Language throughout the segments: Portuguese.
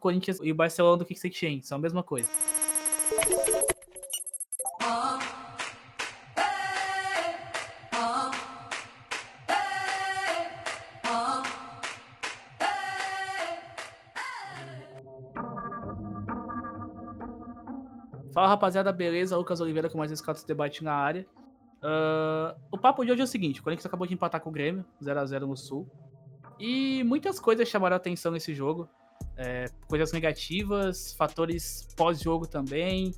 Corinthians e Barcelona do Chain, são a mesma coisa. Fala rapaziada, beleza? Lucas Oliveira com mais um Scouts Debate na área. Uh, o papo de hoje é o seguinte: o Corinthians acabou de empatar com o Grêmio, 0x0 no Sul. E muitas coisas chamaram a atenção nesse jogo. É, coisas negativas, fatores pós-jogo também.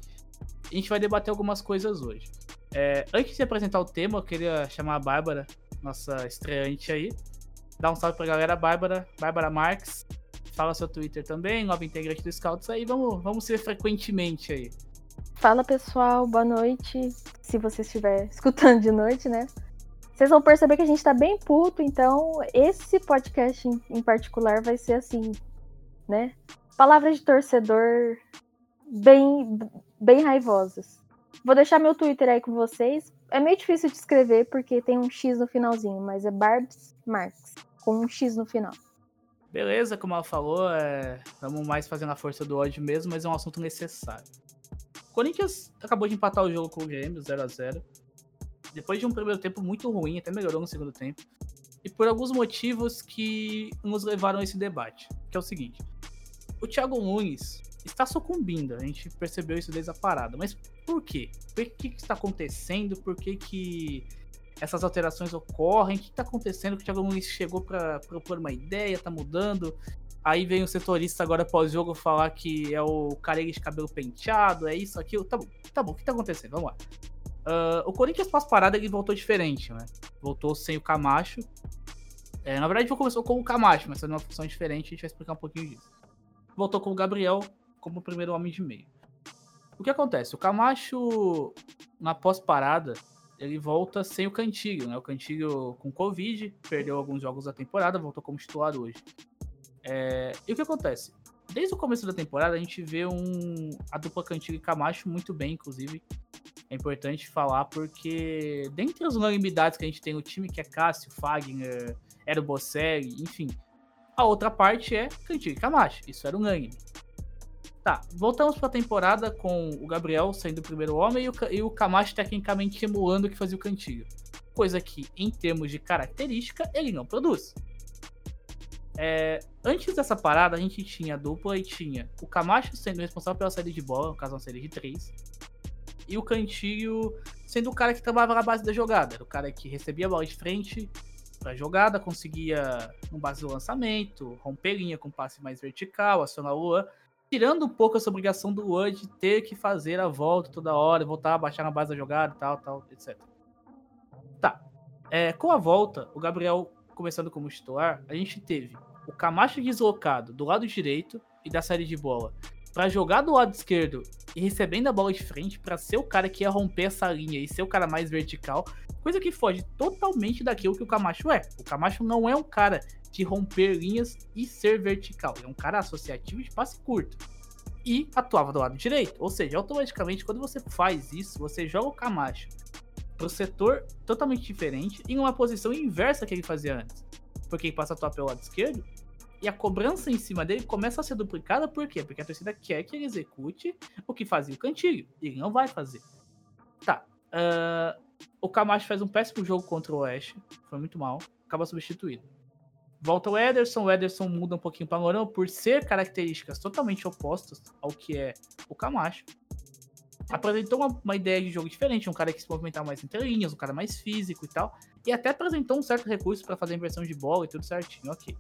A gente vai debater algumas coisas hoje. É, antes de apresentar o tema, eu queria chamar a Bárbara, nossa estreante aí. Dar um salve pra galera, Bárbara, Bárbara Marques. Fala seu Twitter também, nova integrante do Scouts aí. Vamos, vamos ser frequentemente aí. Fala pessoal, boa noite. Se você estiver escutando de noite, né? Vocês vão perceber que a gente tá bem puto, então esse podcast em, em particular vai ser assim, né? Palavras de torcedor bem, bem raivosas. Vou deixar meu Twitter aí com vocês. É meio difícil de escrever porque tem um X no finalzinho, mas é Barbs Marx, com um X no final. Beleza, como ela falou, estamos é... mais fazendo a força do ódio mesmo, mas é um assunto necessário. Corinthians acabou de empatar o jogo com o Grêmio, 0 a 0 Depois de um primeiro tempo muito ruim, até melhorou no segundo tempo. E por alguns motivos que nos levaram a esse debate. Que é o seguinte. O Thiago Nunes está sucumbindo. A gente percebeu isso desde a parada. Mas por quê? Por que, que está acontecendo? Por que, que essas alterações ocorrem? O que está acontecendo? Que o Thiago Nunes chegou para propor uma ideia, está mudando. Aí vem o setorista agora pós-jogo falar que é o careca de cabelo penteado, é isso, aquilo. Tá bom, tá bom, o que tá acontecendo? Vamos lá. Uh, o Corinthians pós-parada ele voltou diferente, né? Voltou sem o Camacho. É, na verdade, começou com o Camacho, mas fazendo uma função diferente, a gente vai explicar um pouquinho disso. Voltou com o Gabriel como o primeiro homem de meio. O que acontece? O Camacho, na pós-parada, ele volta sem o Cantilho, né? O Cantilho com Covid, perdeu alguns jogos da temporada, voltou como titular hoje. É, e o que acontece? Desde o começo da temporada, a gente vê um, a dupla Cantiga e Camacho muito bem, inclusive. É importante falar porque, dentre as unanimidades que a gente tem no time, que é Cássio, Fagner, era o Bocelli, enfim, a outra parte é Cantiga e Camacho. Isso era unânime. Tá, voltamos para a temporada com o Gabriel sendo o primeiro homem e o, e o Camacho tecnicamente emulando o que fazia o Cantiga. Coisa que, em termos de característica, ele não produz. É, antes dessa parada, a gente tinha a dupla e tinha o Camacho sendo responsável pela saída de bola, no caso uma série de três, e o Cantilho sendo o cara que trabalhava na base da jogada, era o cara que recebia a bola de frente pra jogada, conseguia no base do lançamento, romper linha com passe mais vertical, acionar o Luan, tirando um pouco essa obrigação do Luan de ter que fazer a volta toda hora, voltar, baixar na base da jogada, tal, tal, etc. Tá. É, com a volta, o Gabriel começando como titular, a gente teve o Camacho deslocado do lado direito e da série de bola para jogar do lado esquerdo e recebendo a bola de frente para ser o cara que ia romper essa linha e ser o cara mais vertical, coisa que foge totalmente daquilo que o Camacho é. O Camacho não é um cara de romper linhas e ser vertical, é um cara associativo de passe curto. E atuava do lado direito, ou seja, automaticamente quando você faz isso, você joga o Camacho pro setor totalmente diferente em uma posição inversa que ele fazia antes porque ele passa a atuar pelo lado esquerdo, e a cobrança em cima dele começa a ser duplicada, por quê? Porque a torcida quer que ele execute o que fazia o Cantilho, e ele não vai fazer. Tá. Uh, o Camacho faz um péssimo jogo contra o Oeste, foi muito mal, acaba substituído. Volta o Ederson, o Ederson muda um pouquinho o panorama por ser características totalmente opostas ao que é o Camacho. Apresentou uma, uma ideia de jogo diferente, um cara que se movimentava mais entre linhas, um cara mais físico e tal. E até apresentou um certo recurso para fazer inversão de bola e tudo certinho, ok.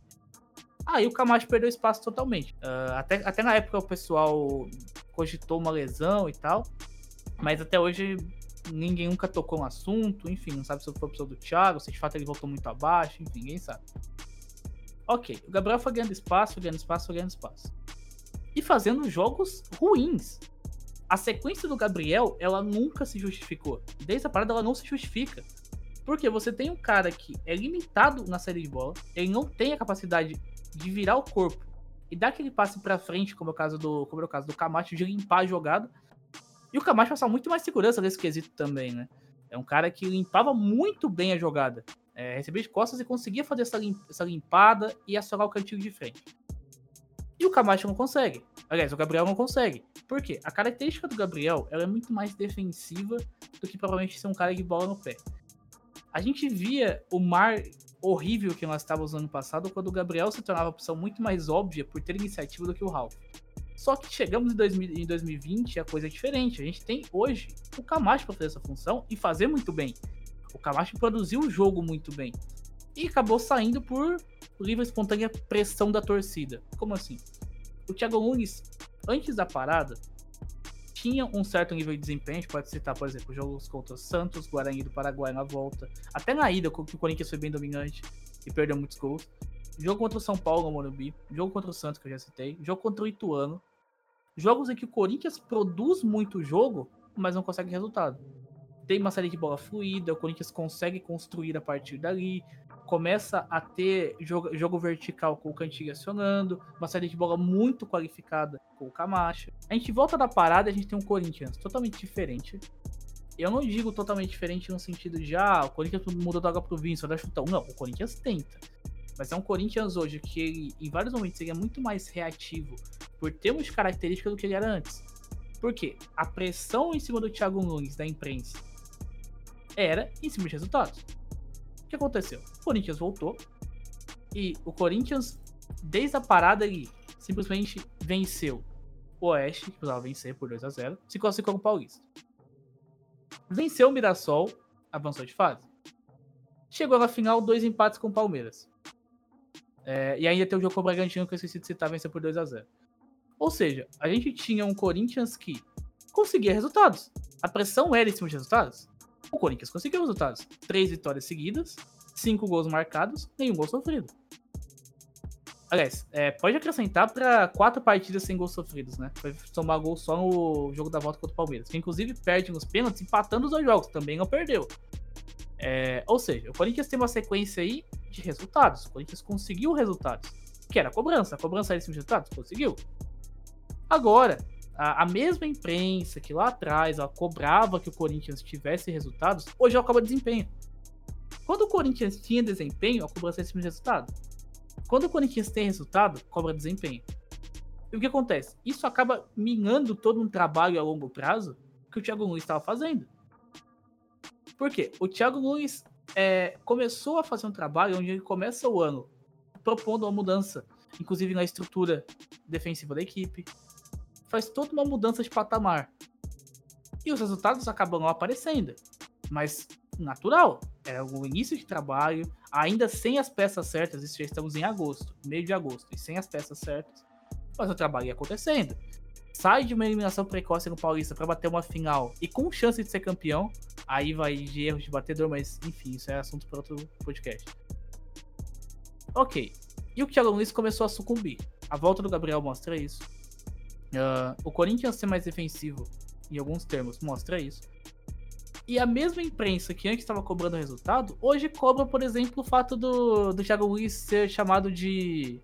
Aí o Camacho perdeu espaço totalmente. Uh, até, até na época o pessoal cogitou uma lesão e tal. Mas até hoje ninguém nunca tocou no assunto. Enfim, não sabe se foi opção do Thiago, se de fato ele voltou muito abaixo, enfim, ninguém sabe. Ok, o Gabriel foi ganhando espaço, ganhando espaço, ganhando espaço. E fazendo jogos ruins. A sequência do Gabriel, ela nunca se justificou. Desde a parada ela não se justifica. Porque você tem um cara que é limitado na série de bola, ele não tem a capacidade de virar o corpo e dar aquele passe para frente, como é o caso do, como é o caso do Camacho, de limpar a jogada. E o Camacho passava muito mais segurança nesse quesito também, né? É um cara que limpava muito bem a jogada. É, recebia de costas e conseguia fazer essa, limp essa limpada e acionar o cantinho de frente. E o Camacho não consegue. Aliás, o Gabriel não consegue. Por quê? A característica do Gabriel é muito mais defensiva do que provavelmente ser um cara de bola no pé. A gente via o mar horrível que nós estávamos no ano passado quando o Gabriel se tornava uma opção muito mais óbvia por ter iniciativa do que o Ralph. Só que chegamos em, 2000, em 2020 e a coisa é diferente. A gente tem hoje o Camacho para fazer essa função e fazer muito bem. O Camacho produziu o jogo muito bem. E acabou saindo por livre espontânea pressão da torcida. Como assim? O Thiago Nunes, antes da parada, tinha um certo nível de desempenho. A gente pode citar, por exemplo, jogos contra o Santos, Guarani do Paraguai na volta. Até na ida, que o Corinthians foi bem dominante e perdeu muitos gols. Jogo contra o São Paulo no Morumbi. Jogo contra o Santos, que eu já citei. Jogo contra o Ituano jogos em que o Corinthians produz muito jogo, mas não consegue resultado. Tem uma série de bola fluida, o Corinthians consegue construir a partir dali, começa a ter jogo, jogo vertical com o Cantilho acionando, uma série de bola muito qualificada com o Camacho. A gente volta da parada e a gente tem um Corinthians totalmente diferente. Eu não digo totalmente diferente no sentido de, ah, o Corinthians muda da água pro vinho, só dá chutão. Não, o Corinthians tenta. Mas é um Corinthians hoje que ele, em vários momentos seria muito mais reativo por termos de características do que ele era antes. Por quê? A pressão em cima do Thiago Nunes da imprensa era em cima de resultados. O que aconteceu? O Corinthians voltou e o Corinthians, desde a parada, ele simplesmente venceu o Oeste, que precisava vencer por 2 a 0 se classificou com o Paulista. Venceu o Mirassol, avançou de fase. Chegou na final, dois empates com o Palmeiras. É, e ainda tem o jogo com o Bragantino que eu esqueci de citar, venceu por 2 a 0 Ou seja, a gente tinha um Corinthians que conseguia resultados. A pressão era em cima de resultados. O Corinthians conseguiu resultados. Três vitórias seguidas, cinco gols marcados, nenhum gol sofrido. Aliás, é, pode acrescentar para quatro partidas sem gols sofridos, né? Foi tomar gol só no jogo da volta contra o Palmeiras. Que inclusive perde nos pênaltis, empatando os dois jogos. Também não perdeu. É, ou seja, o Corinthians tem uma sequência aí de resultados. O Corinthians conseguiu resultados. Que era a cobrança. A cobrança era esse resultados? Conseguiu. Agora, a, a, mesma imprensa que lá atrás ela cobrava que o Corinthians tivesse resultados, hoje ela cobra desempenho. Quando o Corinthians tinha desempenho, a cobrança era esse resultado. Quando o Corinthians tem resultado, cobra desempenho. E o que acontece? Isso acaba minando todo um trabalho a longo prazo que o Thiago Nunes estava fazendo. Por quê? O Thiago Nunes é, começou a fazer um trabalho onde ele começa o ano propondo uma mudança, inclusive na estrutura defensiva da equipe. Faz toda uma mudança de patamar. E os resultados acabam aparecendo. Mas natural, é o início de trabalho, ainda sem as peças certas, isso já estamos em agosto, meio de agosto, e sem as peças certas, mas o trabalho ia acontecendo. Sai de uma eliminação precoce no Paulista para bater uma final e com chance de ser campeão, Aí vai de erros de batedor, mas enfim, isso é assunto para outro podcast. Ok. E o Thiago Nunes começou a sucumbir. A volta do Gabriel mostra isso. Uh, o Corinthians ser mais defensivo, em alguns termos, mostra isso. E a mesma imprensa que antes estava cobrando resultado, hoje cobra, por exemplo, o fato do, do Thiago Nunes ser chamado de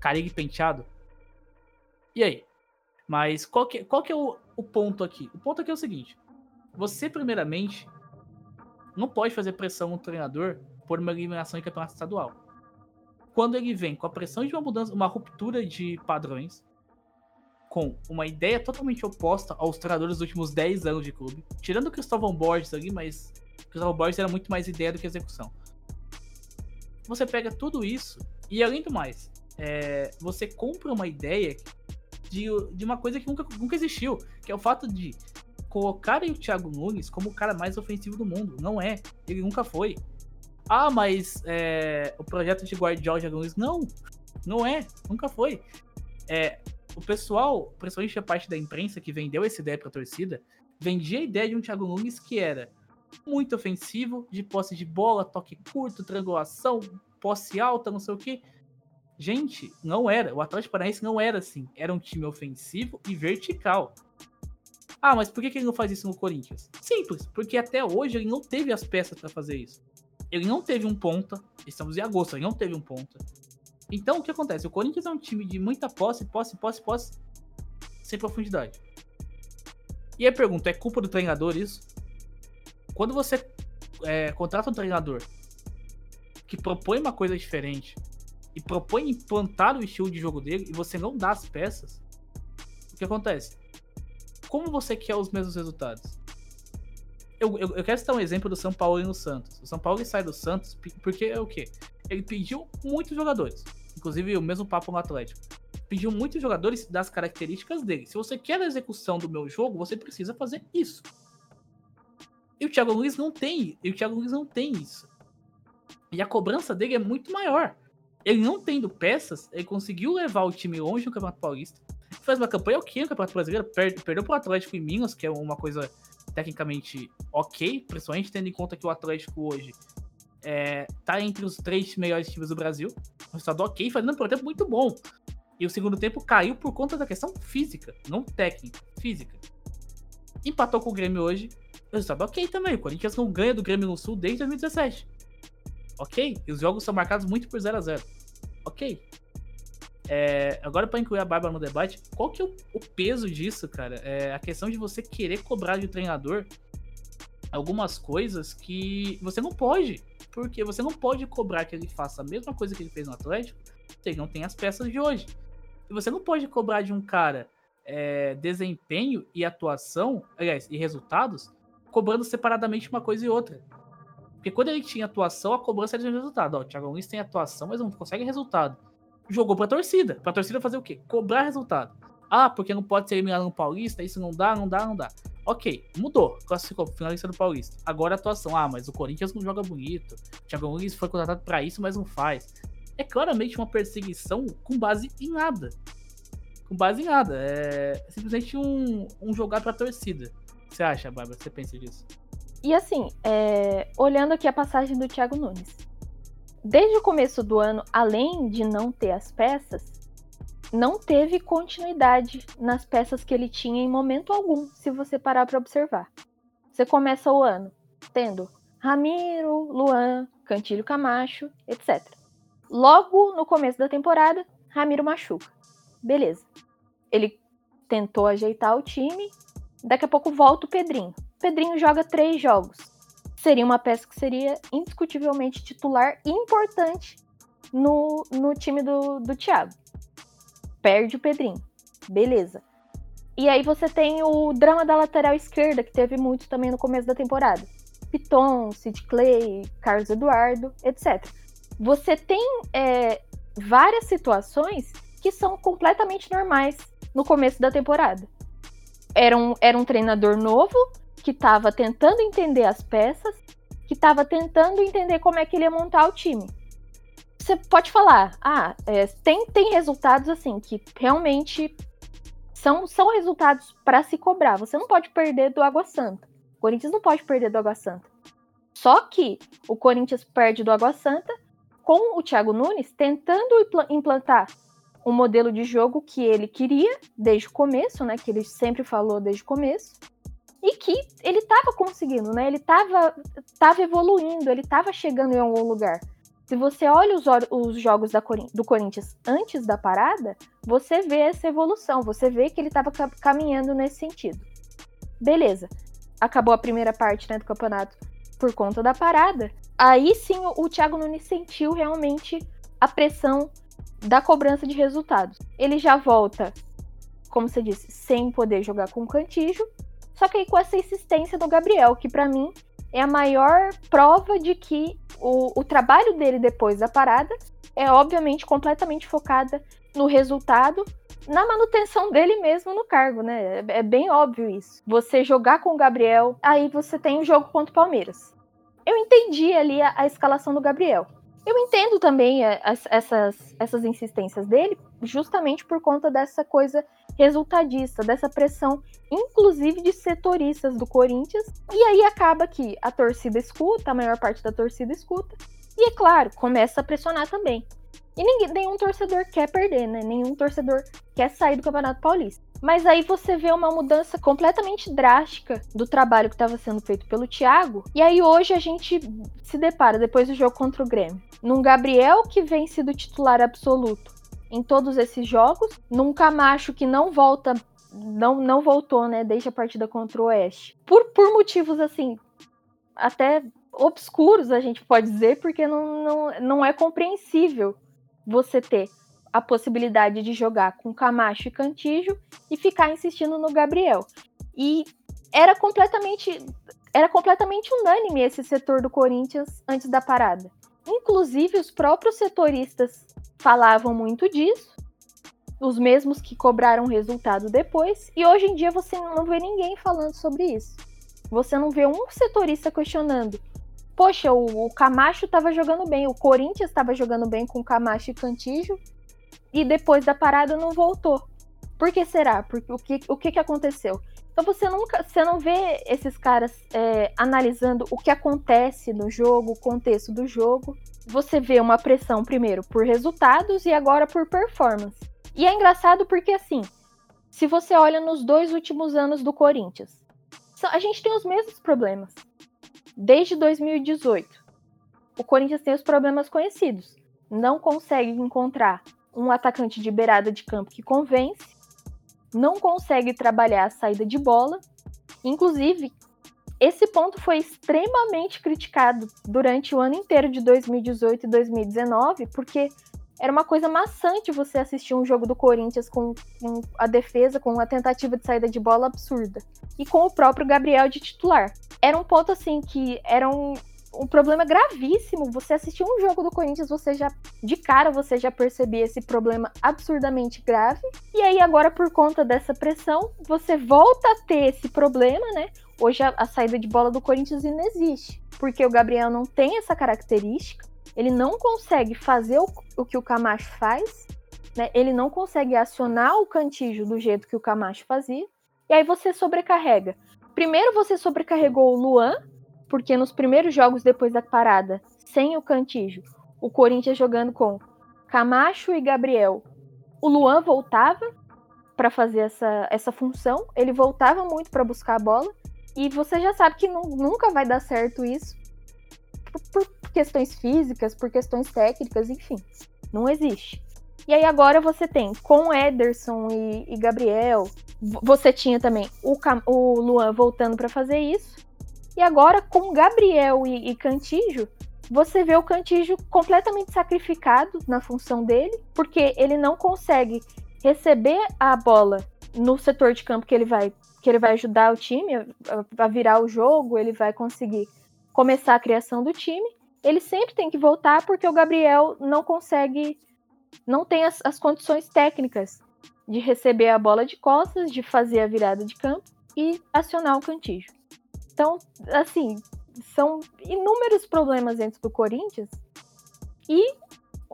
Carigue penteado. E aí? Mas qual que, qual que é o, o ponto aqui? O ponto aqui é o seguinte: você, primeiramente, não pode fazer pressão no treinador por uma eliminação em campeonato estadual. Quando ele vem com a pressão de uma mudança, uma ruptura de padrões, com uma ideia totalmente oposta aos treinadores dos últimos 10 anos de clube, tirando o Cristóvão Borges ali, mas o Cristóvão Borges era muito mais ideia do que execução. Você pega tudo isso e, além do mais, é, você compra uma ideia de, de uma coisa que nunca, nunca existiu, que é o fato de colocarem o Thiago Nunes como o cara mais ofensivo do mundo. Não é. Ele nunca foi. Ah, mas é, o projeto de Guardiola Thiago Nunes. Não, não é. Nunca foi. É, o pessoal, principalmente a parte da imprensa que vendeu essa ideia pra torcida, vendia a ideia de um Thiago Nunes que era muito ofensivo, de posse de bola, toque curto, triangulação, posse alta, não sei o que. Gente, não era. O Atlético Paranaense não era assim. Era um time ofensivo e vertical. Ah, mas por que, ele não faz isso no Corinthians? Simples, porque até hoje ele não teve as peças para fazer isso. Ele não teve um ponta, estamos em agosto, ele não teve um ponta. Então o que acontece? O Corinthians é um time de muita posse, posse, posse, posse, sem profundidade. E aí pergunta, é culpa do treinador isso? Quando você é, contrata um treinador que propõe uma coisa diferente e propõe implantar o estilo de jogo dele e você não dá as peças, o que acontece? Como você quer os mesmos resultados? Eu, eu, eu quero citar um exemplo do São Paulo e no Santos. O São Paulo sai do Santos porque é o quê? Ele pediu muitos jogadores, inclusive o mesmo papo no Atlético. Pediu muitos jogadores das características dele. Se você quer a execução do meu jogo, você precisa fazer isso. E o Thiago Luiz não tem, e o Thiago Luiz não tem isso. E a cobrança dele é muito maior. Ele não tendo peças, ele conseguiu levar o time longe no Campeonato Paulista. Faz uma campanha ok no Campeonato Brasileiro, per perdeu pro Atlético em Minas, que é uma coisa tecnicamente ok, principalmente tendo em conta que o Atlético hoje é, tá entre os três melhores times do Brasil. Um resultado ok, fazendo um primeiro tempo muito bom. E o segundo tempo caiu por conta da questão física, não técnica, física. Empatou com o Grêmio hoje, resultado ok também. O Corinthians não ganha do Grêmio no Sul desde 2017. Ok? E os jogos são marcados muito por 0 a 0 Ok. É, agora, para incluir a Bárbara no debate, qual que é o, o, peso disso, cara? É a questão de você querer cobrar de treinador algumas coisas que você não pode. Porque você não pode cobrar que ele faça a mesma coisa que ele fez no Atlético se ele não tem as peças de hoje. E você não pode cobrar de um cara é, desempenho e atuação, aliás, e resultados, cobrando separadamente uma coisa e outra. Porque quando ele tinha atuação, a cobrança era de resultado. Ó, o Thiago Nunes tem atuação, mas não consegue resultado. Jogou pra torcida. Pra torcida fazer o quê? Cobrar resultado. Ah, porque não pode ser eliminado no Paulista, isso não dá, não dá, não dá. Ok, mudou. Classificou finalista do Paulista. Agora a atuação. Ah, mas o Corinthians não joga bonito. O Thiago Nunes foi contratado para isso, mas não faz. É claramente uma perseguição com base em nada. Com base em nada. É simplesmente um, um jogar pra torcida. Você acha, Bárbara? Você pensa disso? E assim, é, olhando aqui a passagem do Thiago Nunes. Desde o começo do ano, além de não ter as peças, não teve continuidade nas peças que ele tinha em momento algum, se você parar para observar. Você começa o ano tendo Ramiro, Luan, Cantilho Camacho, etc. Logo no começo da temporada, Ramiro machuca. Beleza. Ele tentou ajeitar o time, daqui a pouco volta o Pedrinho. Pedrinho joga três jogos. Seria uma peça que seria indiscutivelmente titular importante no, no time do, do Thiago. Perde o Pedrinho. Beleza. E aí você tem o drama da lateral esquerda, que teve muito também no começo da temporada. Piton, Sid Clay, Carlos Eduardo, etc. Você tem é, várias situações que são completamente normais no começo da temporada. Era um, era um treinador novo que estava tentando entender as peças, que estava tentando entender como é que ele ia montar o time. Você pode falar, ah, é, tem, tem resultados assim que realmente são, são resultados para se cobrar. Você não pode perder do Água Santa. O Corinthians não pode perder do Água Santa. Só que o Corinthians perde do Água Santa com o Thiago Nunes tentando implantar um modelo de jogo que ele queria desde o começo, né? Que ele sempre falou desde o começo e que ele estava conseguindo, né? Ele estava tava evoluindo, ele estava chegando em algum lugar. Se você olha os, os jogos do Corinthians antes da parada, você vê essa evolução, você vê que ele estava caminhando nesse sentido. Beleza. Acabou a primeira parte né, do campeonato por conta da parada. Aí sim o, o Thiago Nunes sentiu realmente a pressão da cobrança de resultados. Ele já volta, como você disse, sem poder jogar com o Cantijo, só que aí com essa insistência do Gabriel, que para mim é a maior prova de que o, o trabalho dele depois da parada é obviamente completamente focada no resultado, na manutenção dele mesmo no cargo, né? É, é bem óbvio isso. Você jogar com o Gabriel, aí você tem o jogo contra o Palmeiras. Eu entendi ali a, a escalação do Gabriel. Eu entendo também é, as, essas, essas insistências dele, justamente por conta dessa coisa resultadista, dessa pressão, inclusive de setoristas do Corinthians. E aí acaba que a torcida escuta, a maior parte da torcida escuta, e é claro, começa a pressionar também. E ninguém, nenhum torcedor quer perder, né? Nenhum torcedor quer sair do Campeonato Paulista. Mas aí você vê uma mudança completamente drástica do trabalho que estava sendo feito pelo Thiago. E aí hoje a gente se depara, depois do jogo contra o Grêmio, num Gabriel que vem sido titular absoluto em todos esses jogos, num Camacho que não volta, não, não voltou, né, desde a partida contra o Oeste. Por, por motivos assim, até obscuros, a gente pode dizer, porque não, não, não é compreensível você ter a possibilidade de jogar com Camacho e Cantijo e ficar insistindo no Gabriel. E era completamente era completamente unânime esse setor do Corinthians antes da parada. Inclusive os próprios setoristas falavam muito disso, os mesmos que cobraram resultado depois, e hoje em dia você não vê ninguém falando sobre isso. Você não vê um setorista questionando. Poxa, o, o Camacho estava jogando bem, o Corinthians estava jogando bem com Camacho e Cantijo, e depois da parada não voltou. Por que será? Porque, o, que, o que, que aconteceu? Então você nunca, você não vê esses caras é, analisando o que acontece no jogo, o contexto do jogo. Você vê uma pressão primeiro por resultados e agora por performance. E é engraçado porque assim, se você olha nos dois últimos anos do Corinthians, a gente tem os mesmos problemas. Desde 2018, o Corinthians tem os problemas conhecidos. Não consegue encontrar um atacante de beirada de campo que convence, não consegue trabalhar a saída de bola. Inclusive, esse ponto foi extremamente criticado durante o ano inteiro de 2018 e 2019, porque era uma coisa maçante você assistir um jogo do Corinthians com, com, a defesa, com a tentativa de saída de bola absurda. E com o próprio Gabriel de titular. Era um ponto assim que era um, um problema gravíssimo. Você assistir um jogo do Corinthians, você já, de cara, você já percebia esse problema absurdamente grave. E aí, agora, por conta dessa pressão, você volta a ter esse problema, né? Hoje a, a saída de bola do Corinthians não existe. Porque o Gabriel não tem essa característica. Ele não consegue fazer o, o que o Camacho faz. Né? Ele não consegue acionar o cantijo do jeito que o Camacho fazia. E aí você sobrecarrega. Primeiro você sobrecarregou o Luan, porque nos primeiros jogos depois da parada, sem o Cantijo, o Corinthians jogando com Camacho e Gabriel, o Luan voltava para fazer essa, essa função, ele voltava muito para buscar a bola, e você já sabe que não, nunca vai dar certo isso por, por questões físicas, por questões técnicas, enfim, não existe. E aí agora você tem com Ederson e, e Gabriel, você tinha também o, o Luan voltando para fazer isso. E agora, com Gabriel e, e Cantijo, você vê o Cantijo completamente sacrificado na função dele, porque ele não consegue receber a bola no setor de campo que ele vai que ele vai ajudar o time a, virar o jogo, ele vai conseguir começar a criação do time. Ele sempre tem que voltar porque o Gabriel não consegue, não tem as, as condições técnicas de receber a bola de costas, de fazer a virada de campo e acionar o Cantijo. Então, assim, são inúmeros problemas dentro do Corinthians. E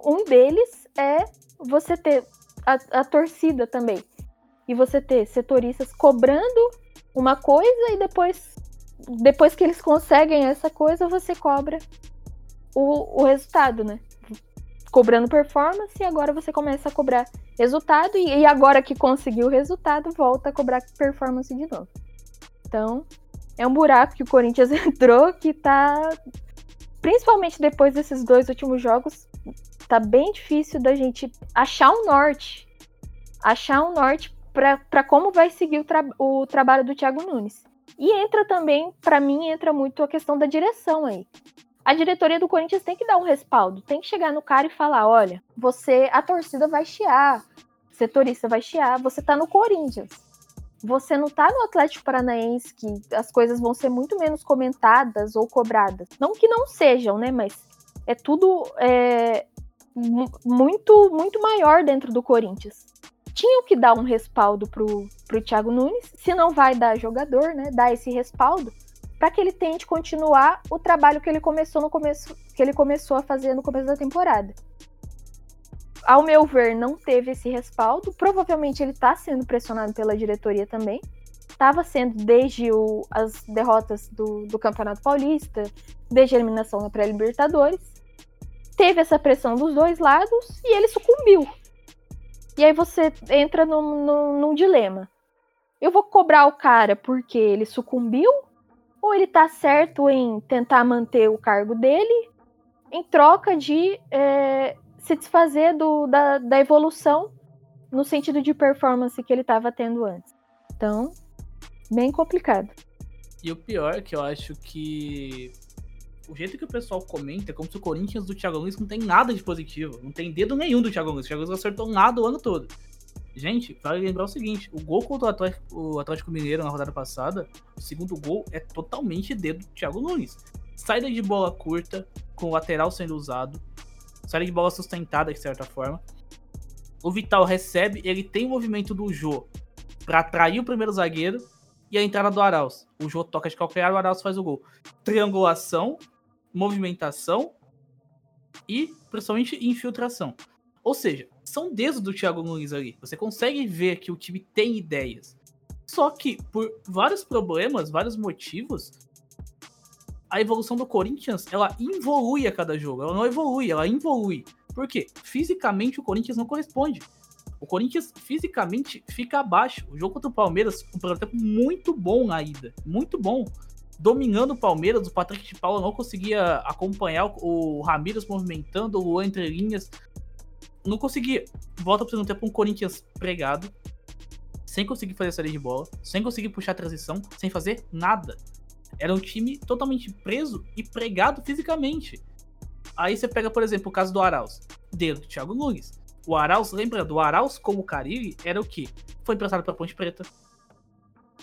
um deles é você ter a, a torcida também. E você ter setoristas cobrando uma coisa e depois, depois que eles conseguem essa coisa, você cobra o, o resultado, né? Cobrando performance e agora você começa a cobrar resultado e, e agora que conseguiu o resultado, volta a cobrar performance de novo. Então, é um buraco que o Corinthians entrou que tá. Principalmente depois desses dois últimos jogos, tá bem difícil da gente achar um norte. Achar um norte para como vai seguir o, tra o trabalho do Thiago Nunes. E entra também, para mim, entra muito a questão da direção aí. A diretoria do Corinthians tem que dar um respaldo, tem que chegar no cara e falar: olha, você, a torcida vai chiar, setorista vai chiar, você tá no Corinthians você não tá no Atlético Paranaense que as coisas vão ser muito menos comentadas ou cobradas. Não que não sejam, né? Mas é tudo é, muito, muito maior dentro do Corinthians. Tinham que dar um respaldo pro, pro Thiago Nunes, se não vai dar jogador, né? Dar esse respaldo para que ele tente continuar o trabalho que ele começou no começo, que ele começou a fazer no começo da temporada ao meu ver, não teve esse respaldo. Provavelmente ele está sendo pressionado pela diretoria também. Estava sendo desde o, as derrotas do, do Campeonato Paulista, desde a eliminação na pré-Libertadores. Teve essa pressão dos dois lados e ele sucumbiu. E aí você entra num, num, num dilema. Eu vou cobrar o cara porque ele sucumbiu? Ou ele tá certo em tentar manter o cargo dele em troca de é, se desfazer do, da, da evolução no sentido de performance que ele estava tendo antes. Então, bem complicado. E o pior é que eu acho que o jeito que o pessoal comenta é como se o Corinthians do Thiago Nunes não tem nada de positivo. Não tem dedo nenhum do Thiago Nunes. O Thiago Nunes acertou nada o ano todo. Gente, vale lembrar o seguinte: o gol contra o Atlético, o Atlético Mineiro na rodada passada, o segundo gol é totalmente dedo do Thiago Nunes. Saída de bola curta, com o lateral sendo usado. Saída de bola sustentada, de certa forma. O Vital recebe, ele tem o movimento do Jô para atrair o primeiro zagueiro e a entrada do Arauz. O Jô toca de calcanhar, o Arauz faz o gol. Triangulação, movimentação e principalmente infiltração. Ou seja, são dedos do Thiago Nunes ali. Você consegue ver que o time tem ideias. Só que, por vários problemas, vários motivos, a evolução do Corinthians, ela evolui a cada jogo. Ela não evolui, ela evolui. Por quê? Fisicamente o Corinthians não corresponde. O Corinthians fisicamente fica abaixo. O jogo contra o Palmeiras, um primeiro tempo muito bom na ida. Muito bom. Dominando o Palmeiras, o Patrick de Paula não conseguia acompanhar o, o Ramires movimentando, o entre linhas não conseguia. Volta pro segundo tempo um Corinthians pregado, sem conseguir fazer saída de bola, sem conseguir puxar a transição, sem fazer nada. Era um time totalmente preso e pregado fisicamente. Aí você pega, por exemplo, o caso do Arauz, do Thiago Nunes. O Arauz, lembra do Arauz como o Carille, era o que? Foi emprestado pra Ponte Preta.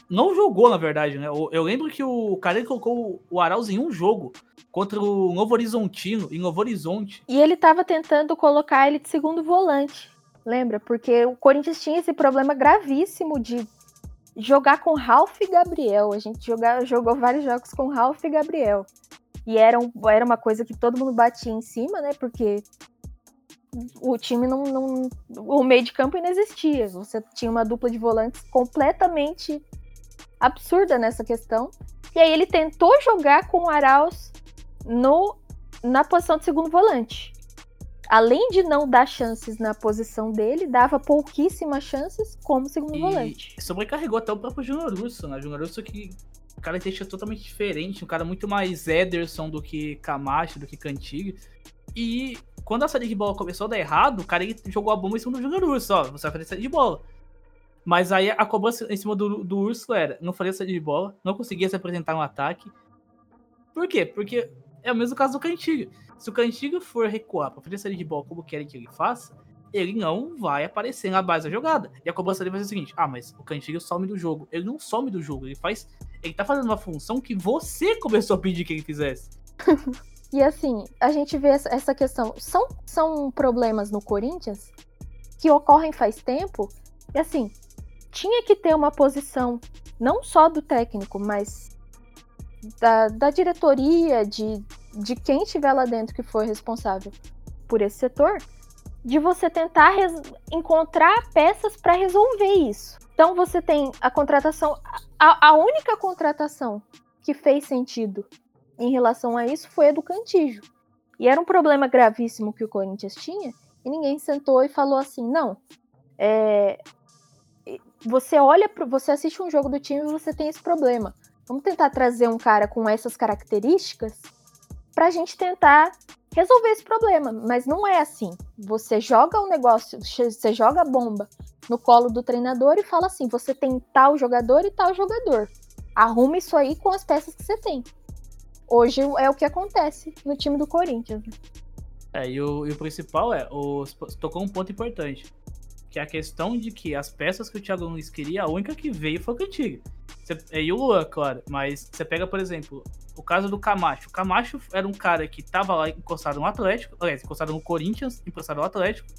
Não jogou, na verdade, né? Eu lembro que o Carille colocou o Arauz em um jogo contra o Novo Horizontino, em Novo Horizonte. E ele tava tentando colocar ele de segundo volante, lembra? Porque o Corinthians tinha esse problema gravíssimo de jogar com Ralph e Gabriel. A gente jogar, jogou vários jogos com Ralph e Gabriel. E era, um, era uma coisa que todo mundo batia em cima, né? Porque o time não, não. O meio de campo não existia. Você tinha uma dupla de volantes completamente absurda nessa questão. E aí ele tentou jogar com o Arauz no, na posição de segundo volante. Além de não dar chances na posição dele, dava pouquíssimas chances como segundo e volante. Sobrecarregou até o próprio Júnior Russo, né? Júnior Russo que característica totalmente diferente, um cara muito mais Ederson do que Camacho, do que Cantiga. E quando a saída de bola começou a dar errado, o cara jogou a bomba em cima do Júnior Russo, ó, você vai fazer saída de bola. Mas aí a cobrança em cima do, do Urso era, não fazia saída de bola, não conseguia se apresentar no ataque. Por quê? Porque é o mesmo caso do Cantiga. Se o Cantiga for recuar para fazer saída de bola como querem que ele faça, ele não vai aparecer na base da jogada. E a cobrança dele vai ser o seguinte: ah, mas o Cantiga some do jogo. Ele não some do jogo, ele faz. Ele tá fazendo uma função que você começou a pedir que ele fizesse. e assim, a gente vê essa questão. São, são problemas no Corinthians que ocorrem faz tempo. E assim, tinha que ter uma posição, não só do técnico, mas da, da diretoria, de, de quem estiver lá dentro que for responsável por esse setor, de você tentar encontrar peças para resolver isso. Então você tem a contratação, a, a, única contratação que fez sentido em relação a isso foi a do Cantijo. E era um problema gravíssimo que o Corinthians tinha, e ninguém sentou e falou assim: não, é, você olha, pro, você assiste um jogo do time e você tem esse problema. Vamos tentar trazer um cara com essas características para a gente tentar resolver esse problema. Mas não é assim. Você joga o um negócio, você joga a bomba no colo do treinador e fala assim: você tem tal jogador e tal jogador. Arrume isso aí com as peças que você tem. Hoje é o que acontece no time do Corinthians. É, e o, e o principal é, o, tocou um ponto importante que é a questão de que as peças que o Thiago Nunes queria, a única que veio foi o Cantiga. e o Luan, claro. Mas você pega, por exemplo, o caso do Camacho. O Camacho era um cara que tava lá encostado no Atlético, aliás, encostado no Corinthians, encostado no Atlético.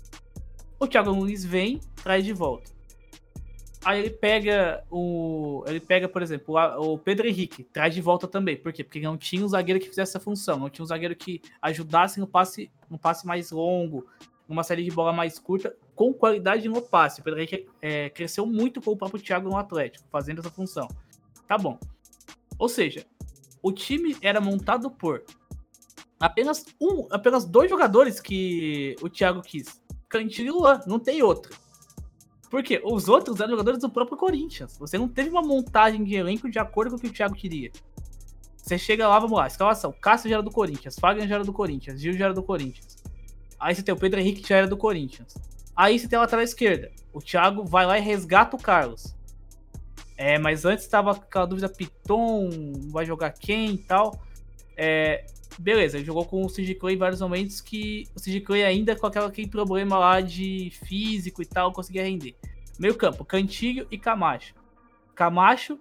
O Thiago Nunes vem, traz de volta. Aí ele pega o. Ele pega, por exemplo, o Pedro Henrique, traz de volta também. Por quê? Porque não tinha um zagueiro que fizesse essa função, não tinha um zagueiro que ajudasse no passe, no passe mais longo, numa série de bola mais curta com qualidade no passe. O Pedro Henrique é, cresceu muito com o próprio Thiago no Atlético, fazendo essa função. Tá bom. Ou seja, o time era montado por apenas um, apenas dois jogadores que o Thiago quis. Cantilho e Luan, não tem outro. Porque os outros eram jogadores do próprio Corinthians. Você não teve uma montagem de elenco de acordo com o que o Thiago queria. Você chega lá, vamos lá, escalação. Cássio já era do Corinthians, Fagner já era do Corinthians, Gil já era do Corinthians. Aí você tem o Pedro Henrique que já era do Corinthians. Aí você tem a lateral esquerda. O Thiago vai lá e resgata o Carlos. É, mas antes estava aquela dúvida: Piton vai jogar quem e tal. É, beleza, ele jogou com o CG Clay em vários momentos que o CG Clay ainda com aquela, aquele problema lá de físico e tal, conseguia render. Meio campo, Cantilho e Camacho. Camacho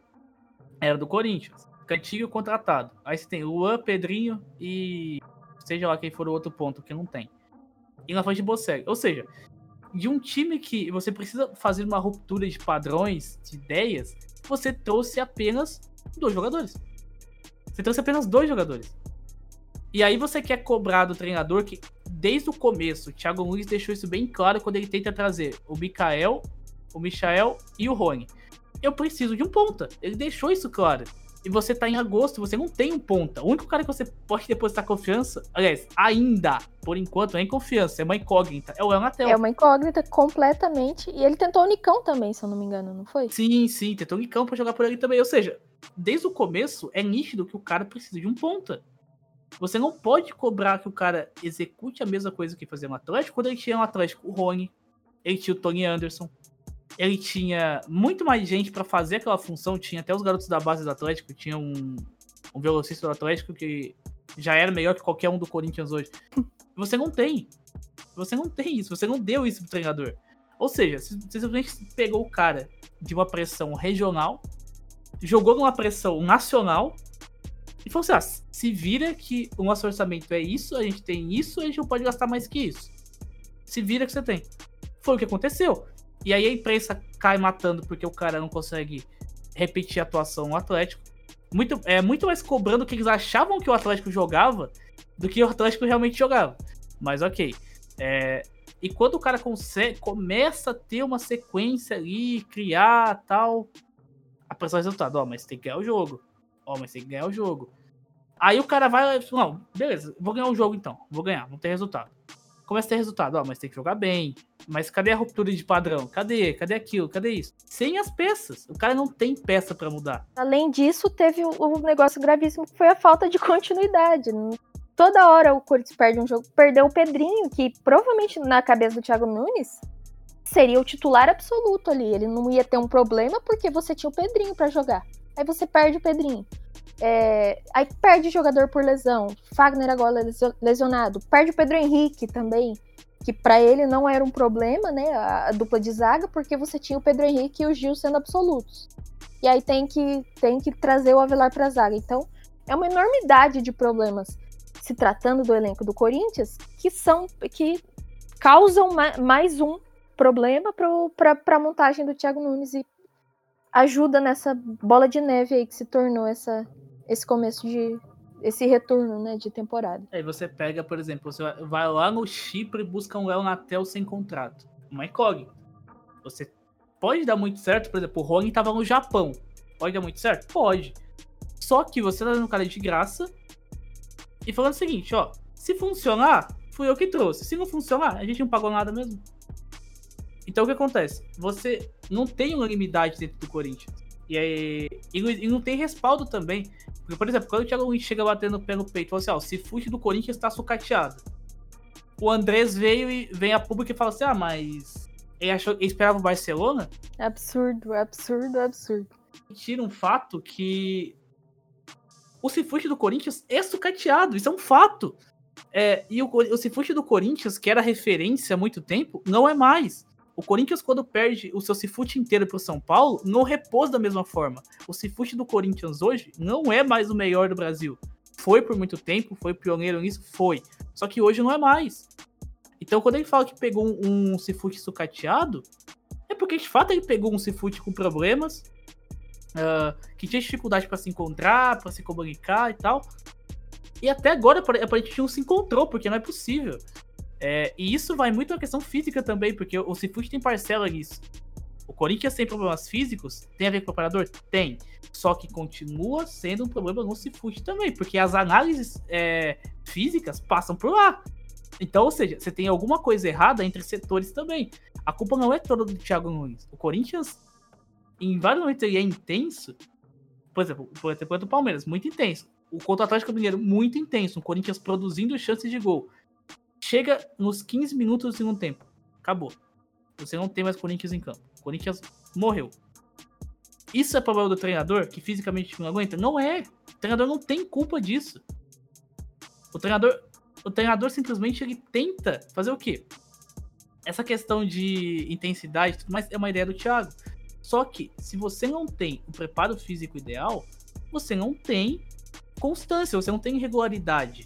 era do Corinthians. Cantilho contratado. Aí você tem Luan, Pedrinho e seja lá quem for o outro ponto que não tem. E na frente de Bocelli. Ou seja, de um time que você precisa fazer uma ruptura de padrões, de ideias, você trouxe apenas dois jogadores. Você trouxe apenas dois jogadores. E aí você quer cobrar do treinador que, desde o começo, o Thiago Nunes deixou isso bem claro quando ele tenta trazer o Mikael, o Michael e o Rony. Eu preciso de um ponta. Ele deixou isso claro. E você tá em agosto, você não tem um ponta. O único cara que você pode depositar confiança, aliás, ainda, por enquanto, é em confiança, é uma incógnita, é o Léo Natel. É uma incógnita completamente. E ele tentou o Nicão também, se eu não me engano, não foi? Sim, sim, tentou o Nicão pra jogar por ali também. Ou seja, desde o começo, é nítido que o cara precisa de um ponta. Você não pode cobrar que o cara execute a mesma coisa que fazia no Atlético quando ele tinha no Atlético o Rony, ele tinha o Tony Anderson, ele tinha muito mais gente para fazer aquela função, tinha até os garotos da base do Atlético, tinha um, um velocista do Atlético que já era melhor que qualquer um do Corinthians hoje. Você não tem. Você não tem isso, você não deu isso pro treinador. Ou seja, você simplesmente pegou o cara de uma pressão regional, jogou numa pressão nacional e falou assim: ah, se vira que o nosso orçamento é isso, a gente tem isso, a gente não pode gastar mais que isso. Se vira que você tem. Foi o que aconteceu. E aí a imprensa cai matando porque o cara não consegue repetir a atuação no Atlético. Muito, é muito mais cobrando o que eles achavam que o Atlético jogava do que o Atlético realmente jogava. Mas ok. É, e quando o cara consegue, começa a ter uma sequência ali, criar tal, a pressão é resultado, ó, mas tem que ganhar o jogo. Ó, mas tem que ganhar o jogo. Aí o cara vai, não, beleza, vou ganhar o jogo então, vou ganhar, não tem resultado. Começa a ter resultado, ó, mas tem que jogar bem. Mas cadê a ruptura de padrão? Cadê? Cadê aquilo? Cadê isso? Sem as peças. O cara não tem peça para mudar. Além disso, teve um negócio gravíssimo que foi a falta de continuidade. Toda hora o Corinthians perde um jogo. Perdeu o Pedrinho, que provavelmente na cabeça do Thiago Nunes seria o titular absoluto ali. Ele não ia ter um problema porque você tinha o Pedrinho para jogar. Aí você perde o Pedrinho. É, aí perde jogador por lesão. Fagner agora lesionado. Perde o Pedro Henrique também. Que para ele não era um problema, né? A, a, dupla de zaga, porque você tinha o Pedro Henrique e o Gil sendo absolutos. E aí tem que, tem que trazer o Avelar para zaga. Então, é uma enormidade de problemas se tratando do elenco do Corinthians que são que causam ma mais um problema para a montagem do Thiago Nunes e ajuda nessa bola de neve aí que se tornou essa, esse começo de. esse retorno né, de temporada. Aí você pega, por exemplo, você vai lá no Chipre e busca um Léo Natel sem contrato. Uma incógnita. Você pode dar muito certo, por exemplo, o Rony estava no Japão. Pode dar muito certo? Pode. Só que você tá dando um cara de graça e falando o seguinte, ó. Se funcionar, fui eu que trouxe. Se não funcionar, a gente não pagou nada mesmo. Então o que acontece? Você não tem unanimidade dentro do Corinthians. E, aí, e, não tem respaldo também. Por exemplo, quando o Thiago Luiz chega batendo o pé no peito e fala assim: ó, se fute do Corinthians tá sucateado. O Andrés veio e vem a público e fala assim: ah, mas ele, achou, ele esperava o Barcelona? Absurdo, absurdo, absurdo. Tira um fato que o Cifute do Corinthians é sucateado, isso é um fato. É, e o, o Cifute do Corinthians, que era referência há muito tempo, não é mais. O Corinthians, quando perde o seu Cifute inteiro para o São Paulo, não repôs da mesma forma. O Cifute do Corinthians hoje não é mais o melhor do Brasil. Foi por muito tempo, foi pioneiro nisso, foi. Só que hoje não é mais. Então, quando ele fala que pegou um, um Cifute sucateado, é porque de fato ele pegou um Cifute com problemas, uh, que tinha dificuldade para se encontrar, para se comunicar e tal. E até agora aparentemente não se encontrou, porque não é possível. É, e isso vai muito na questão física também, porque o Cifute tem parcela nisso. O Corinthians tem problemas físicos? Tem a ver com o operador? Tem. Só que continua sendo um problema no Cifute também, porque as análises é, físicas passam por lá. Então, ou seja, você tem alguma coisa errada entre setores também. A culpa não é toda do Thiago Nunes. O Corinthians, em vários momentos, ele é intenso. Por exemplo, por exemplo, do Palmeiras, muito intenso. O contra Atlético Mineiro, muito intenso. O Corinthians produzindo chances de gol. Chega nos 15 minutos do segundo tempo. Acabou. Você não tem mais Corinthians em campo. Corinthians morreu. Isso é problema do treinador, que fisicamente não aguenta? Não é. O treinador não tem culpa disso. O treinador, o treinador simplesmente ele tenta fazer o quê? Essa questão de intensidade tudo mais é uma ideia do Thiago. Só que, se você não tem o preparo físico ideal, você não tem constância, você não tem regularidade.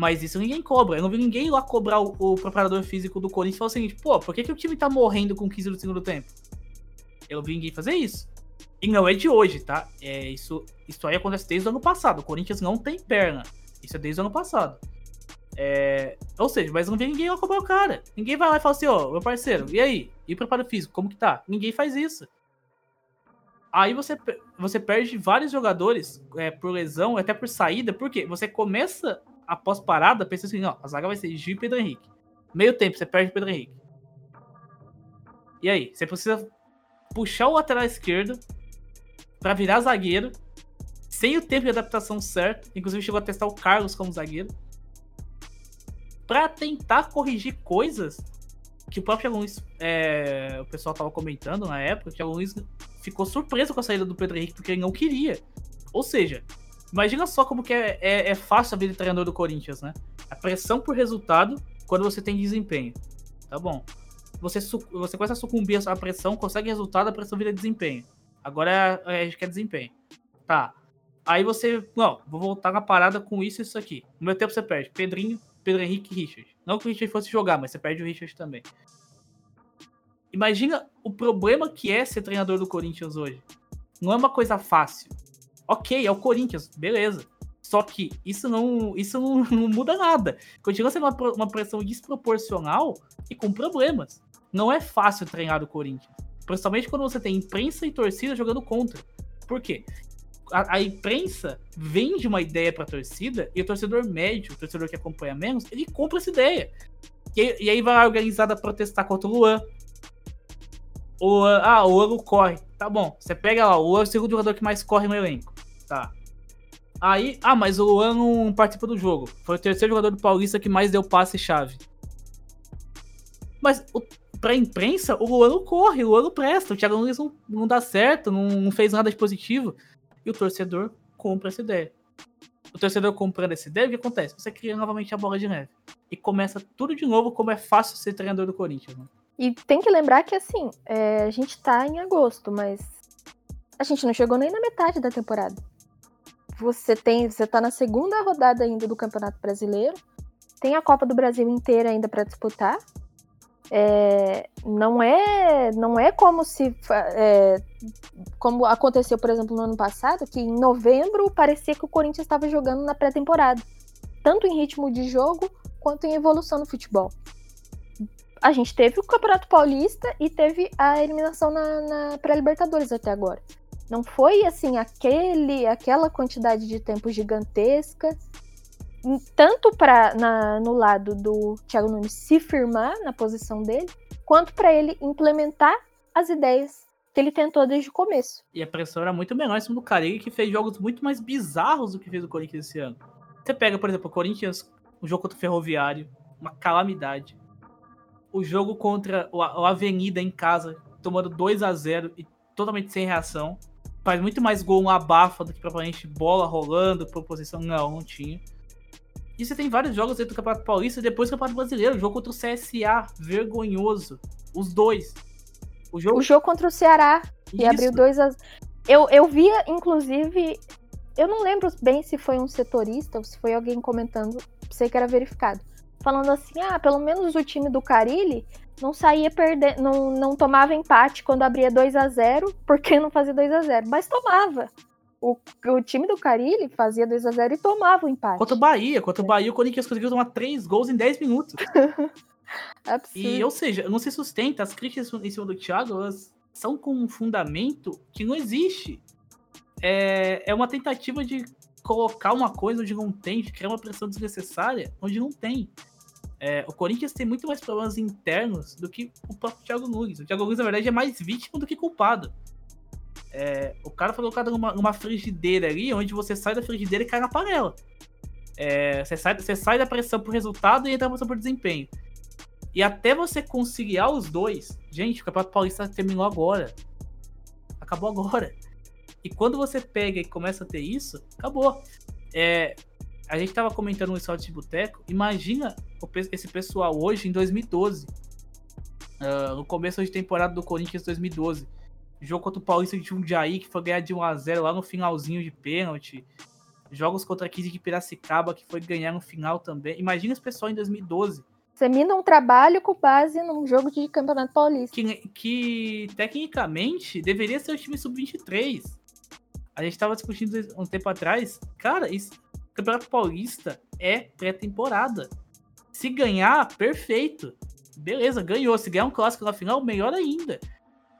Mas isso ninguém cobra. Eu não vi ninguém lá cobrar o, o preparador físico do Corinthians e falar o seguinte: pô, por que, que o time tá morrendo com 15 no segundo tempo? Eu não vi ninguém fazer isso. E não é de hoje, tá? É, isso, isso aí acontece desde o ano passado. O Corinthians não tem perna. Isso é desde o ano passado. É, ou seja, mas não vem ninguém lá cobrar o cara. Ninguém vai lá e fala assim, ó, oh, meu parceiro, e aí? E o preparo físico, como que tá? Ninguém faz isso. Aí você, você perde vários jogadores é, por lesão, até por saída, porque você começa após parada, pensa assim, ó, a zaga vai ser Gil e Pedro Henrique. Meio tempo, você perde o Pedro Henrique. E aí? Você precisa puxar o lateral esquerdo para virar zagueiro, sem o tempo de adaptação certo. Inclusive chegou a testar o Carlos como zagueiro. para tentar corrigir coisas que o próprio Thiago é, o pessoal tava comentando na época, que o Thiago ficou surpreso com a saída do Pedro Henrique porque ele não queria. Ou seja, imagina só como que é, é, é fácil a vida de treinador do Corinthians, né? A pressão por resultado quando você tem desempenho. Tá bom. Você, você começa a sucumbir à pressão, consegue resultado, a pressão vira desempenho. Agora a gente quer desempenho. Tá. Aí você. Não, vou voltar na parada com isso e isso aqui. No meu tempo você perde. Pedrinho, Pedro Henrique e Richard. Não que o Richard fosse jogar, mas você perde o Richard também. Imagina o problema que é ser treinador do Corinthians hoje. Não é uma coisa fácil. Ok, é o Corinthians, beleza. Só que isso não, isso não, não muda nada. Continua sendo uma, uma pressão desproporcional e com problemas. Não é fácil treinar o Corinthians. Principalmente quando você tem imprensa e torcida jogando contra. Por quê? A, a imprensa vende uma ideia pra torcida e o torcedor médio, o torcedor que acompanha menos, ele compra essa ideia. E, e aí vai a organizada protestar contra o Luan. O, ah, o Luan corre. Tá bom. Você pega lá, o Luan é o segundo jogador que mais corre no elenco. Tá. Aí, ah, mas o Luan não participa do jogo. Foi o terceiro jogador do Paulista que mais deu passe-chave. Mas o, pra imprensa, o Luan não corre, o Luan não presta, o Thiago Nunes não, não dá certo, não, não fez nada de positivo. E o torcedor compra essa ideia. O torcedor comprando essa ideia, o que acontece? Você cria novamente a bola de neve. E começa tudo de novo, como é fácil ser treinador do Corinthians. Né? E tem que lembrar que, assim, é, a gente tá em agosto, mas a gente não chegou nem na metade da temporada. Você tem, você tá na segunda rodada ainda do Campeonato Brasileiro, tem a Copa do Brasil inteira ainda para disputar. É, não é não é como se é, como aconteceu por exemplo no ano passado que em novembro parecia que o Corinthians estava jogando na pré-temporada tanto em ritmo de jogo quanto em evolução no futebol a gente teve o Campeonato Paulista e teve a eliminação na, na pré-libertadores até agora não foi assim aquele aquela quantidade de tempo gigantesca tanto para no lado do Thiago Nunes se firmar na posição dele, quanto para ele implementar as ideias que ele tentou desde o começo. E a pressão era muito menor em cima do Carilli, que fez jogos muito mais bizarros do que fez o Corinthians esse ano. Você pega, por exemplo, o Corinthians, o jogo contra o Ferroviário, uma calamidade. O jogo contra o Avenida em casa, tomando 2 a 0 e totalmente sem reação. Faz muito mais gol um abafa do que propriamente bola rolando, proposição. Não, não tinha. E você tem vários jogos dentro do Campeonato Paulista e depois do Campeonato Brasileiro. O jogo contra o CSA, vergonhoso. Os dois. O jogo, o jogo contra o Ceará, que abriu dois a... Eu, eu via, inclusive, eu não lembro bem se foi um setorista ou se foi alguém comentando, sei que era verificado. Falando assim, ah, pelo menos o time do Carilli não saía perder, não, não tomava empate quando abria 2 a 0 porque não fazia 2 a 0 Mas tomava o, o time do Carilli fazia 2 a 0 e tomava o empate. Contra o Bahia, contra o Bahia, o Corinthians conseguiu tomar 3 gols em 10 minutos. é e, ou seja, não se sustenta, as críticas em cima do Thiago, elas são com um fundamento que não existe. É, é uma tentativa de colocar uma coisa onde não tem, de criar uma pressão desnecessária onde não tem. É, o Corinthians tem muito mais problemas internos do que o próprio Thiago Nunes. O Thiago Nunes, na verdade, é mais vítima do que culpado. É, o cara foi colocado numa, numa, frigideira ali, onde você sai da frigideira e cai na panela. É, você, sai, você sai da pressão por resultado e entra na pressão por desempenho. E até você conciliar os dois, gente, o Campeonato Paulista terminou agora. Acabou agora. E quando você pega e começa a ter isso, acabou. É, a gente tava comentando Esporte de Boteco, imagina esse pessoal hoje em 2012. Uh, no começo de temporada do Corinthians 2012. Jogo contra o Paulista de Jundiaí, que foi ganhar de 1x0 lá no finalzinho de pênalti. Jogos contra a 15 de Piracicaba, que foi ganhar no final também. Imagina esse pessoal em 2012. Semina um trabalho com base num jogo de Campeonato Paulista. Que, que tecnicamente deveria ser o time sub-23. A gente estava discutindo um tempo atrás. Cara, isso, Campeonato Paulista é pré-temporada. Se ganhar, perfeito. Beleza, ganhou. Se ganhar um clássico na final, melhor ainda.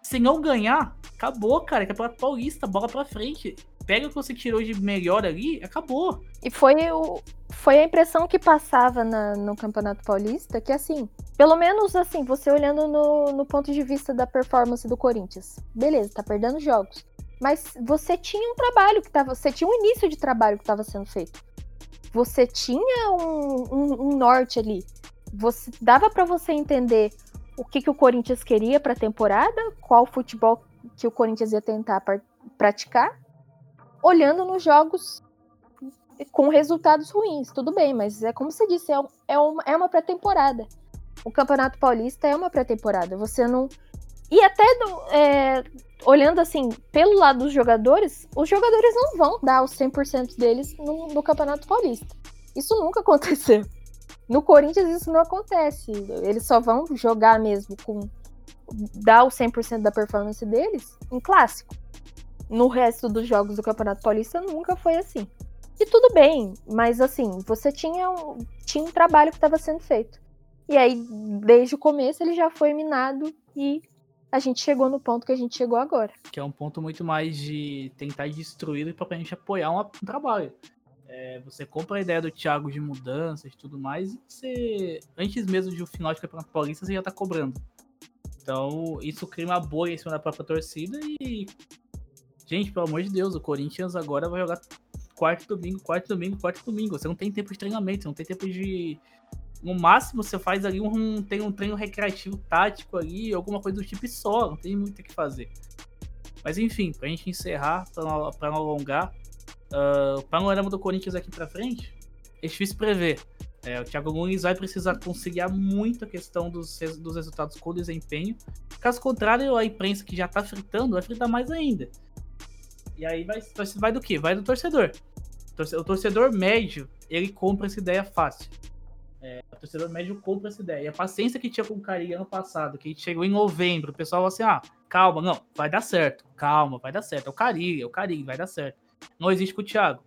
Se não ganhar, acabou, cara. Campeonato Paulista, bola pra frente. Pega o que você tirou de melhor ali, acabou. E foi, o, foi a impressão que passava na, no Campeonato Paulista, que assim, pelo menos assim, você olhando no, no ponto de vista da performance do Corinthians. Beleza, tá perdendo jogos. Mas você tinha um trabalho que tava. Você tinha um início de trabalho que estava sendo feito. Você tinha um, um, um norte ali. Você dava para você entender o que, que o Corinthians queria para a temporada, qual futebol que o Corinthians ia tentar praticar, olhando nos jogos com resultados ruins. Tudo bem, mas é como você disse, é, é uma, é uma pré-temporada. O Campeonato Paulista é uma pré-temporada. Você não. E até é, olhando assim, pelo lado dos jogadores, os jogadores não vão dar os 100% deles no, no Campeonato Paulista. Isso nunca aconteceu. No Corinthians isso não acontece. Eles só vão jogar mesmo com dar o 100% da performance deles em clássico. No resto dos jogos do Campeonato Paulista nunca foi assim. E tudo bem, mas assim, você tinha um, tinha um trabalho que estava sendo feito. E aí, desde o começo, ele já foi minado e a gente chegou no ponto que a gente chegou agora. Que é um ponto muito mais de tentar destruir e pra gente apoiar um, trabalho. É, você compra a ideia do Thiago de mudanças e tudo mais, e você, antes mesmo de o final de Campeonato Paulista, você já tá cobrando. Então, isso cria uma boa em cima da própria torcida e. Gente, pelo amor de Deus, o Corinthians agora vai jogar quarto domingo, quarto domingo, quarto domingo. Você não tem tempo de treinamento, você não tem tempo de. No máximo, você faz ali um. Tem um treino recreativo tático ali, alguma coisa do tipo só, não tem muito o que fazer. Mas enfim, pra gente encerrar, pra não, pra não alongar, uh, o panorama do Corinthians aqui para frente é difícil prever. É, o Thiago Nunes vai precisar conciliar muito a questão dos, dos resultados com o desempenho. Caso contrário, a imprensa que já tá fritando vai fritar mais ainda. E aí vai, vai do que? Vai do torcedor. O torcedor médio, ele compra essa ideia fácil. É, o torcedor médio compra essa ideia. E a paciência que tinha com o Cari ano passado, que chegou em novembro, o pessoal assim: ah, calma, não, vai dar certo. Calma, vai dar certo. É o Cari, é o Cari, vai dar certo não existe com o Thiago.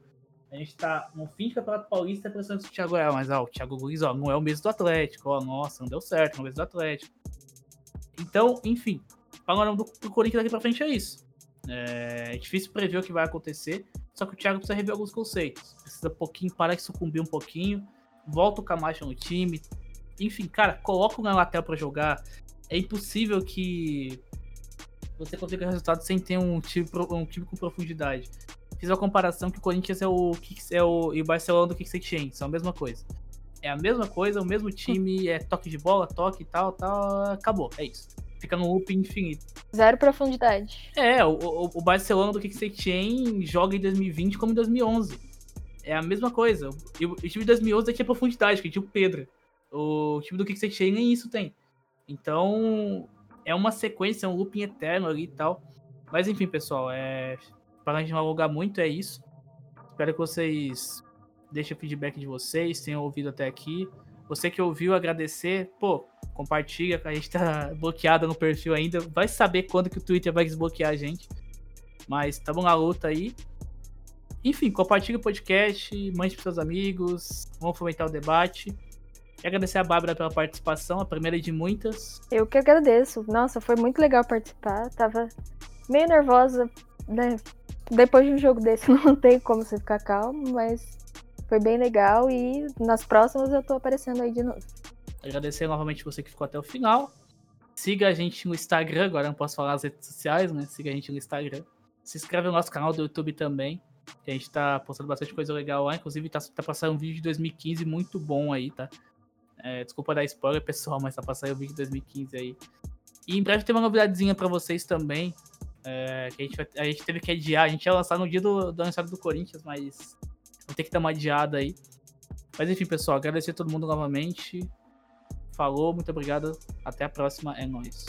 A gente tá no fim de Campeonato Paulista pensando que o Thiago é, mas ó, o Thiago Luiz ó, não é o mesmo do Atlético, ó, nossa, não deu certo, não é o mesmo do Atlético. Então, enfim, o panorama do, do Corinthians daqui pra frente é isso. É, é, difícil prever o que vai acontecer, só que o Thiago precisa rever alguns conceitos. Precisa um pouquinho, parar de sucumbir um pouquinho, volta o Camacho no time. Enfim, cara, coloca o Galatel para jogar. É impossível que você consiga resultado sem ter um time, um time com profundidade fiz a comparação que o Corinthians é o, é o e o Barcelona do Chain, são a mesma coisa. É a mesma coisa, o mesmo time, é toque de bola, toque e tal, tal, acabou, é isso. Fica no loop infinito. Zero profundidade. É, o, o, o Barcelona do Chain joga em 2020 como em 2011. É a mesma coisa. E o, time de 2011 tinha profundidade, que tinha o Pedro. O time do Kick nem isso tem. Então, é uma sequência, é um looping eterno ali e tal. Mas enfim, pessoal, é para a gente não alongar muito, é isso. Espero que vocês deixem o feedback de vocês, tenham ouvido até aqui. Você que ouviu, agradecer. Pô, compartilha, a gente tá bloqueado no perfil ainda. Vai saber quando que o Twitter vai desbloquear a gente. Mas estamos na luta aí. Enfim, compartilhe o podcast, mande para seus amigos, vamos fomentar o debate. E agradecer a Bárbara pela participação, a primeira de muitas. Eu que agradeço. Nossa, foi muito legal participar. Tava meio nervosa, né? depois de um jogo desse não tem como você ficar calmo, mas foi bem legal e nas próximas eu tô aparecendo aí de novo. Agradecer novamente você que ficou até o final. Siga a gente no Instagram, agora não posso falar as redes sociais, né? Siga a gente no Instagram. Se inscreve no nosso canal do YouTube também. A gente tá postando bastante coisa legal lá. Inclusive, tá, tá passando um vídeo de 2015 muito bom aí, tá? É, desculpa dar spoiler, pessoal, mas tá passando um vídeo de 2015 aí. E em breve tem uma novidadezinha para vocês também. É, que a gente, a gente teve que adiar, a gente ia lançar no dia do, do aniversário do Corinthians, mas vou ter que dar uma adiada aí. Mas enfim, pessoal, agradecer a todo mundo novamente. Falou, muito obrigado. Até a próxima. É nóis.